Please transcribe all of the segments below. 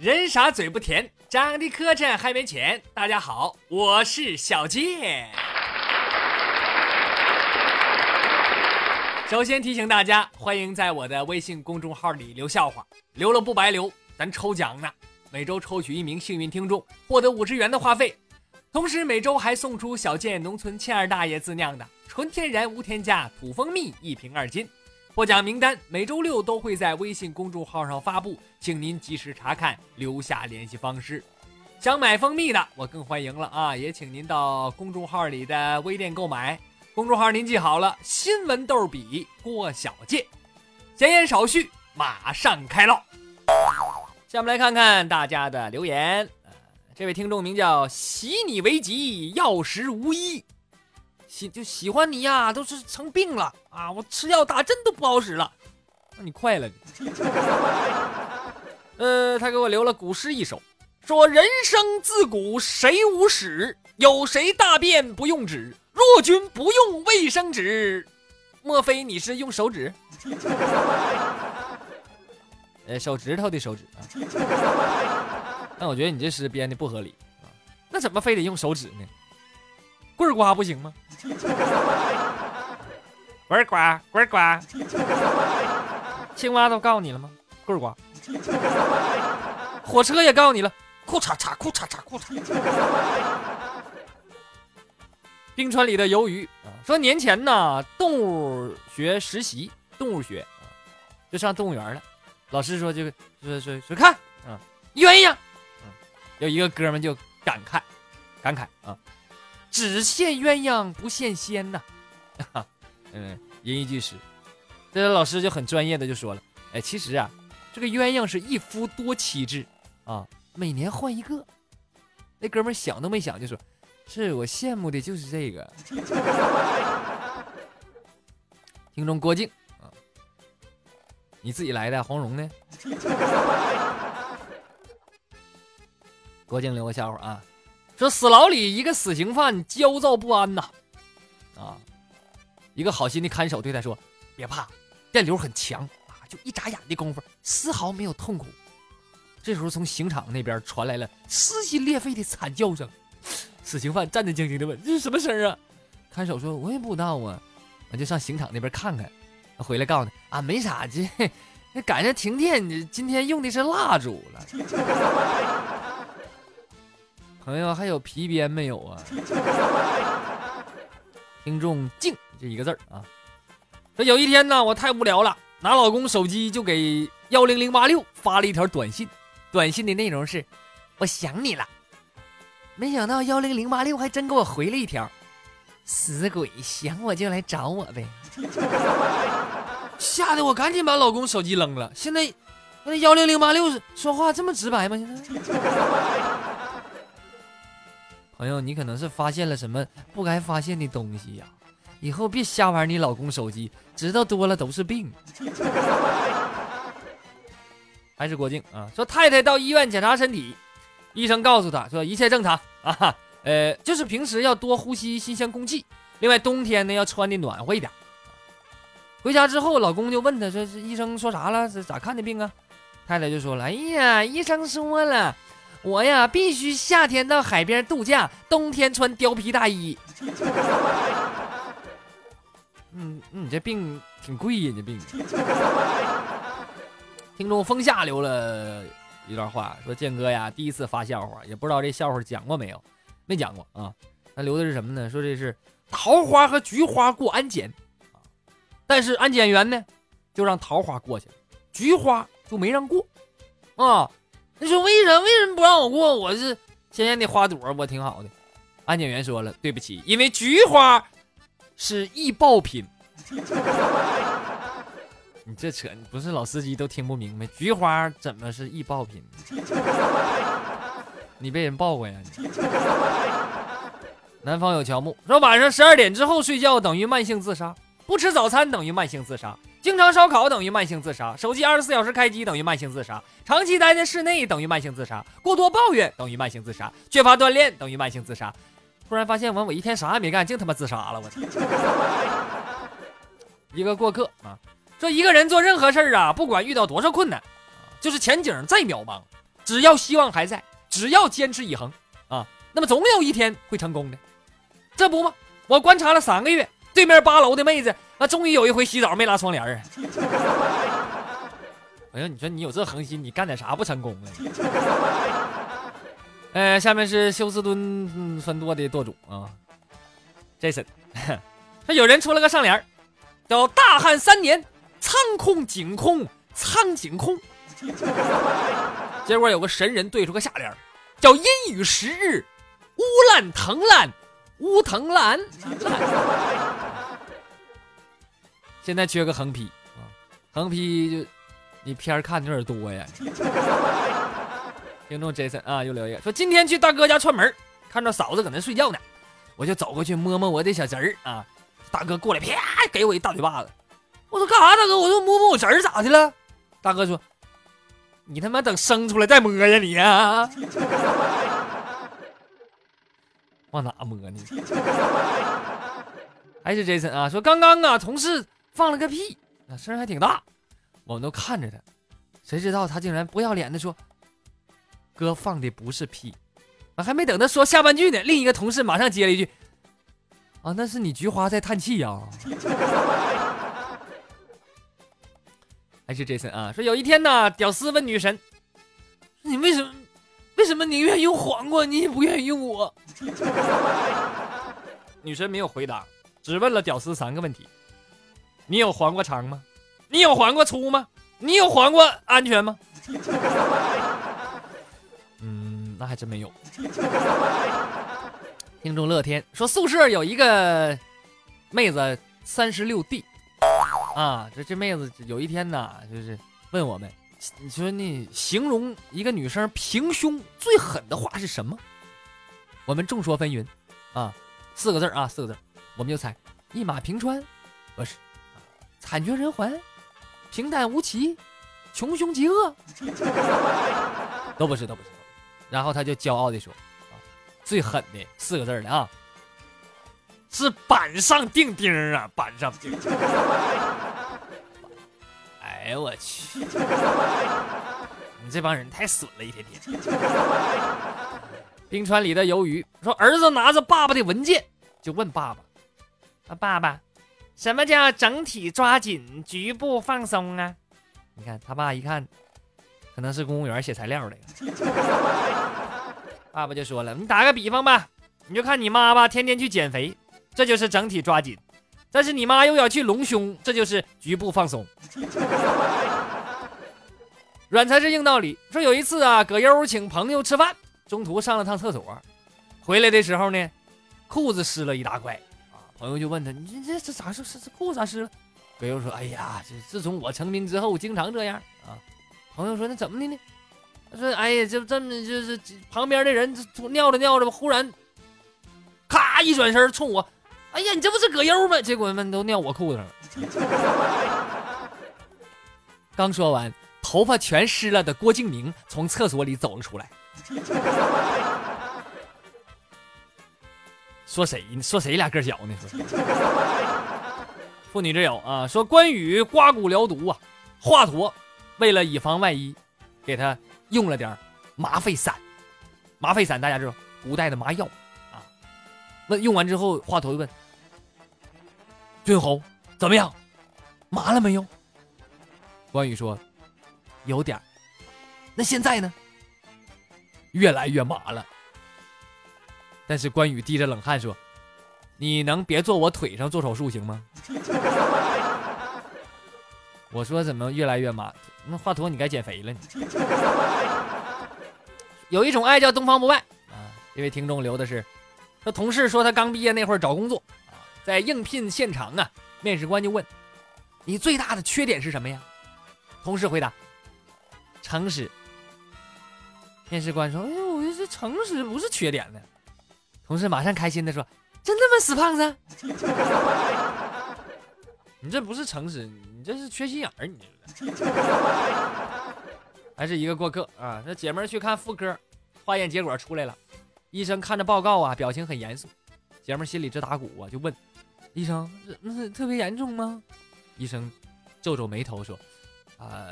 人傻嘴不甜，长得磕碜还没钱。大家好，我是小健。首先提醒大家，欢迎在我的微信公众号里留笑话，留了不白留，咱抽奖呢。每周抽取一名幸运听众，获得五十元的话费，同时每周还送出小健农村欠二大爷自酿的纯天然无添加土蜂蜜一瓶二斤。获奖名单每周六都会在微信公众号上发布，请您及时查看，留下联系方式。想买蜂蜜的，我更欢迎了啊！也请您到公众号里的微店购买。公众号您记好了，新闻逗比郭小贱。闲言少叙，马上开唠。下面来看看大家的留言。呃，这位听众名叫喜你为吉，药食无医。喜就喜欢你呀，都是成病了啊！我吃药打针都不好使了。那你快了。呃，他给我留了古诗一首，说人生自古谁无死，有谁大便不用纸？若君不用卫生纸，莫非你是用手指？呃，手指头的手指啊。但我觉得你这诗编的不合理啊。那怎么非得用手指呢？棍儿刮不行吗？棍儿刮，棍儿刮。青蛙都告诉你了吗？棍儿瓜。火车也告诉你了，裤嚓嚓，裤嚓嚓，裤嚓。冰川里的鱿鱼啊，说年前呢，动物学实习，动物学，就上动物园了。老师说，就说说说看啊，鸳鸯，嗯，有一个哥们就感慨，感慨啊，只羡鸳鸯不羡仙呐，嗯，吟一句诗。这老师就很专业的就说了，哎，其实啊，这个鸳鸯是一夫多妻制啊，每年换一个。那哥们想都没想就说。是我羡慕的就是这个。听众郭靖啊，你自己来的黄蓉呢？郭靖留个笑话啊，说死牢里一个死刑犯焦躁不安呐，啊，一个好心的看守对他说：“别怕，电流很强啊，就一眨眼的功夫，丝毫没有痛苦。”这时候从刑场那边传来了撕心裂肺的惨叫声。死刑犯战战兢兢的问：“这是什么声啊？”看守说：“我也不知道啊，我就上刑场那边看看，回来告诉你啊，没啥，这那 赶上停电，今天用的是蜡烛了。”朋友还有皮鞭没有啊？听众静这一个字儿啊。说有一天呢，我太无聊了，拿老公手机就给幺零零八六发了一条短信，短信的内容是：“我想你了。”没想到幺零零八六还真给我回了一条，死鬼想我就来找我呗，吓得我赶紧把老公手机扔了。现在那幺零零八六说话这么直白吗？现在，朋友，你可能是发现了什么不该发现的东西呀？以后别瞎玩你老公手机，知道多了都是病。还是郭靖啊，说太太到医院检查身体。医生告诉他说一切正常啊，呃，就是平时要多呼吸新鲜空气，另外冬天呢要穿的暖和一点。回家之后，老公就问他说：“医生说啥了？是咋看的病啊？”太太就说了：“哎呀，医生说了，我呀必须夏天到海边度假，冬天穿貂皮大衣。”嗯，你这病挺贵呀，这病。听众风下留了。一段话说：“建哥呀，第一次发笑话，也不知道这笑话讲过没有，没讲过啊。他留的是什么呢？说这是桃花和菊花过安检啊，但是安检员呢就让桃花过去了，菊花就没让过啊。你说为什么？为什么不让我过？我是鲜艳的花朵，我挺好的。安检员说了，对不起，因为菊花是易爆品。”你这扯，不是老司机都听不明白，菊花怎么是易爆品？你被人爆过呀？南方有乔木说，晚上十二点之后睡觉等于慢性自杀，不吃早餐等于慢性自杀，经常烧烤等于慢性自杀，手机二十四小时开机等于慢性自杀，长期待在室内等于慢性自杀，过多抱怨等于慢性自杀，缺乏锻炼等于慢性自杀。突然发现完，我一天啥也没干，净他妈自杀了！我操！一个过客啊。说一个人做任何事儿啊，不管遇到多少困难，就是前景再渺茫，只要希望还在，只要坚持以恒啊，那么总有一天会成功的。这不吗？我观察了三个月，对面八楼的妹子，那终于有一回洗澡没拉窗帘啊！哎呀，你说你有这恒心，你干点啥不成功了？呃，下面是休斯敦分舵的舵主啊，Jason，说有人出了个上联叫“大旱三年，仓空井空仓井空”，结果有个神人对出个下联叫“阴雨十日，乌烂藤烂乌藤烂烂”。现在缺个横批啊，横批就。你片儿看的有点多呀！听众 Jason 啊，又留言说今天去大哥家串门，看着嫂子搁那睡觉呢，我就走过去摸摸我的小侄儿啊。大哥过来啪给我一大嘴巴子，我说干啥？大哥，我说摸摸我侄儿咋的了？大哥说你他妈等生出来再摸呀你啊！往哪摸呢？还是 Jason 啊，说刚刚啊同事放了个屁，那声还挺大。我们都看着他，谁知道他竟然不要脸的说：“哥放的不是屁。”啊，还没等他说下半句呢，另一个同事马上接了一句：“啊，那是你菊花在叹气呀。”还是 Jason 啊，说有一天呢，屌丝问女神：“你为什么为什么宁愿用黄瓜，你也不愿意用我？” 女神没有回答，只问了屌丝三个问题：“你有黄瓜长吗？”你有黄瓜粗吗？你有黄瓜安全吗？嗯，那还真没有。听众乐天说，宿舍有一个妹子三十六 D 啊，这这妹子有一天呢，就是问我们，你说你形容一个女生平胸最狠的话是什么？我们众说纷纭啊，四个字啊，四个字，我们就猜一马平川，不是，惨绝人寰。平淡无奇，穷凶极恶，都不是，都不是。然后他就骄傲的说：“啊，最狠的四个字的啊，是板上钉钉啊，板上钉。”哎呦我去！你这帮人太损了，一天天。冰川里的鱿鱼说：“儿子拿着爸爸的文件，就问爸爸：啊，爸爸。”什么叫整体抓紧，局部放松啊？你看他爸一看，可能是公务员写材料的。爸爸就说了：“你打个比方吧，你就看你妈吧，天天去减肥，这就是整体抓紧；但是你妈又要去隆胸，这就是局部放松。软才是硬道理。说有一次啊，葛优请朋友吃饭，中途上了趟厕所，回来的时候呢，裤子湿了一大块。朋友就问他：“你这这咋是是这裤子咋湿了？”葛优说：“哎呀，这自从我成名之后，经常这样啊。”朋友说：“那怎么的呢？”他说：“哎呀，就这么就是旁边的人尿着尿着吧，忽然咔一转身冲我，哎呀，你这不是葛优吗？结果们都尿我裤子上了。”刚说完，头发全湿了的郭敬明从厕所里走了出来。说谁呢？说谁俩个小呢？妇女之友啊，说关羽刮骨疗毒啊，华佗为了以防万一，给他用了点麻沸散。麻沸散大家知道，古代的麻药啊。问用完之后，华佗就问君侯怎么样？麻了没有？关羽说有点那现在呢？越来越麻了。但是关羽滴着冷汗说：“你能别坐我腿上做手术行吗？” 我说：“怎么越来越麻？那华佗，你该减肥了。”有一种爱叫东方不败啊！这位听众留的是，说同事说他刚毕业那会儿找工作啊，在应聘现场啊，面试官就问：“你最大的缺点是什么呀？”同事回答：“诚实。”面试官说：“哎呦，我这诚实不是缺点呢。”同事马上开心的说：“真的吗，死胖子？你这不是诚实，你这是缺心眼儿，你这。”还是一个过客啊，这姐们儿去看妇科，化验结果出来了，医生看着报告啊，表情很严肃，姐们儿心里直打鼓啊，就问医生：“那特别严重吗？”医生皱皱眉头说：“啊，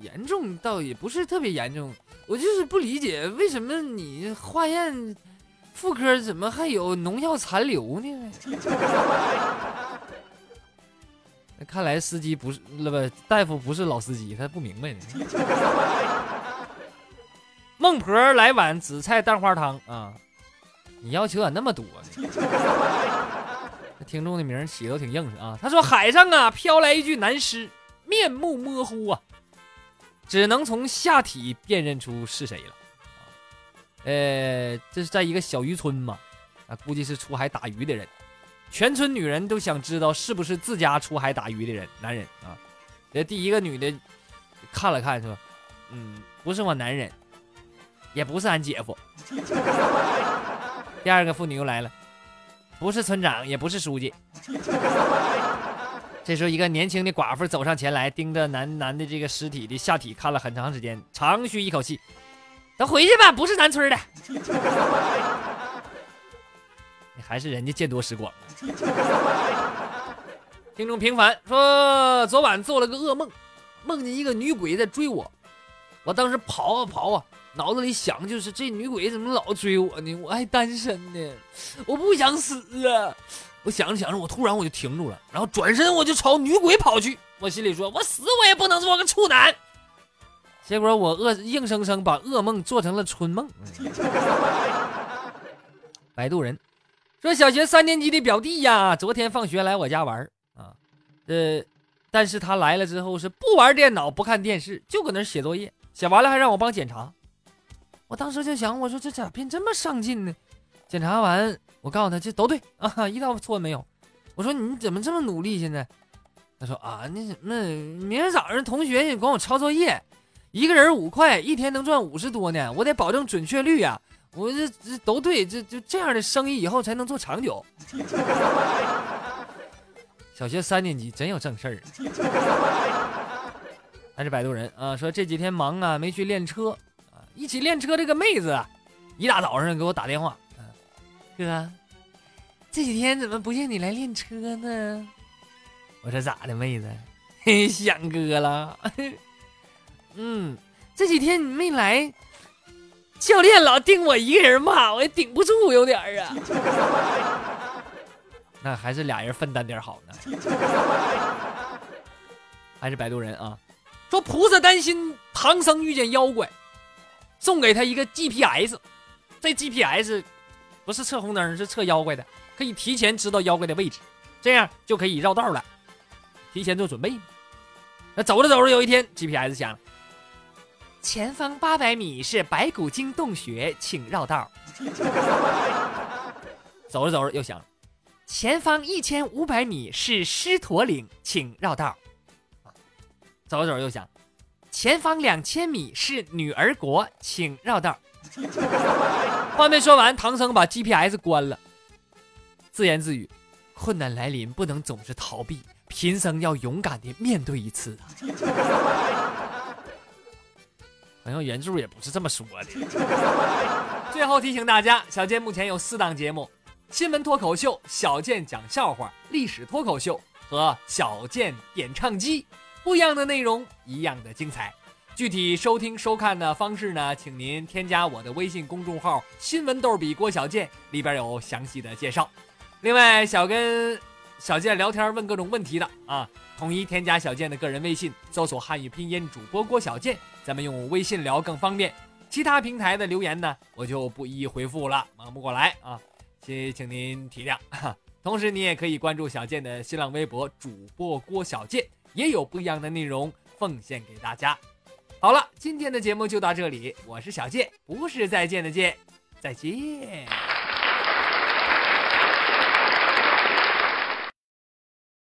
严重倒也不是特别严重，我就是不理解为什么你化验妇科怎么还有农药残留呢？看来司机不是那不大夫不是老司机，他不明白呢。孟婆来碗紫菜蛋花汤啊！你要求咋那么多呢？听众的名起的都挺硬实啊。他说：“海上啊飘来一具男尸，面目模糊啊，只能从下体辨认出是谁了。”呃，这是在一个小渔村嘛，啊，估计是出海打鱼的人。全村女人都想知道是不是自家出海打鱼的人，男人啊。这第一个女的看了看，说：“嗯，不是我男人，也不是俺姐夫。”第二个妇女又来了，不是村长，也不是书记。这时候，一个年轻的寡妇走上前来，盯着男男的这个尸体的下体看了很长时间，长吁一口气：“都回去吧，不是咱村的。”还是人家见多识广。听众平凡说，昨晚做了个噩梦，梦见一个女鬼在追我，我当时跑啊跑啊，脑子里想就是这女鬼怎么老追我呢？我还单身呢，我不想死啊！我想着想着，我突然我就停住了，然后转身我就朝女鬼跑去。我心里说，我死我也不能做个处男。结果我恶硬生生把噩梦做成了春梦。摆渡人。说小学三年级的表弟呀，昨天放学来我家玩啊，呃，但是他来了之后是不玩电脑，不看电视，就搁那写作业，写完了还让我帮检查。我当时就想，我说这咋变这么上进呢？检查完，我告诉他这都对 啊，一道错没有。我说你怎么这么努力？现在，他说啊，那什么，明天早上同学也管我抄作业，一个人五块，一天能赚五十多呢，我得保证准确率呀。我这这都对，这就这样的生意以后才能做长久。小学三年级真有正事儿。还是摆渡人啊，说这几天忙啊，没去练车啊。一起练车这个妹子，一大早上给我打电话，哥，这几天怎么不见你来练车呢？我说咋的，妹子，想哥了。嗯，这几天你没来。教练老盯我一个人骂，我也顶不住，有点儿啊。那还是俩人分担点好呢。还是摆渡人啊，说菩萨担心唐僧遇见妖怪，送给他一个 GPS。这 GPS 不是测红灯，是测妖怪的，可以提前知道妖怪的位置，这样就可以绕道了，提前做准备。那走着走着，有一天 GPS 响了。前方八百米是白骨精洞穴，请绕道。走着走着又想，前方一千五百米是狮驼岭，请绕道。走着走着又想，前方两千米是女儿国，请绕道。话没说完，唐僧把 GPS 关了，自言自语：困难来临不能总是逃避，贫僧要勇敢的面对一次啊。好像原著也不是这么说的。最后提醒大家，小健目前有四档节目：新闻脱口秀、小健讲笑话、历史脱口秀和小健点唱机。不一样的内容，一样的精彩。具体收听收看的方式呢，请您添加我的微信公众号“新闻逗比郭小健”，里边有详细的介绍。另外，小跟小健聊天问各种问题的啊，统一添加小健的个人微信，搜索汉语拼音主播郭小健。咱们用微信聊更方便，其他平台的留言呢，我就不一一回复了，忙不过来啊，请请您体谅。同时，你也可以关注小健的新浪微博主播郭小健，也有不一样的内容奉献给大家。好了，今天的节目就到这里，我是小健，不是再见的见，再见。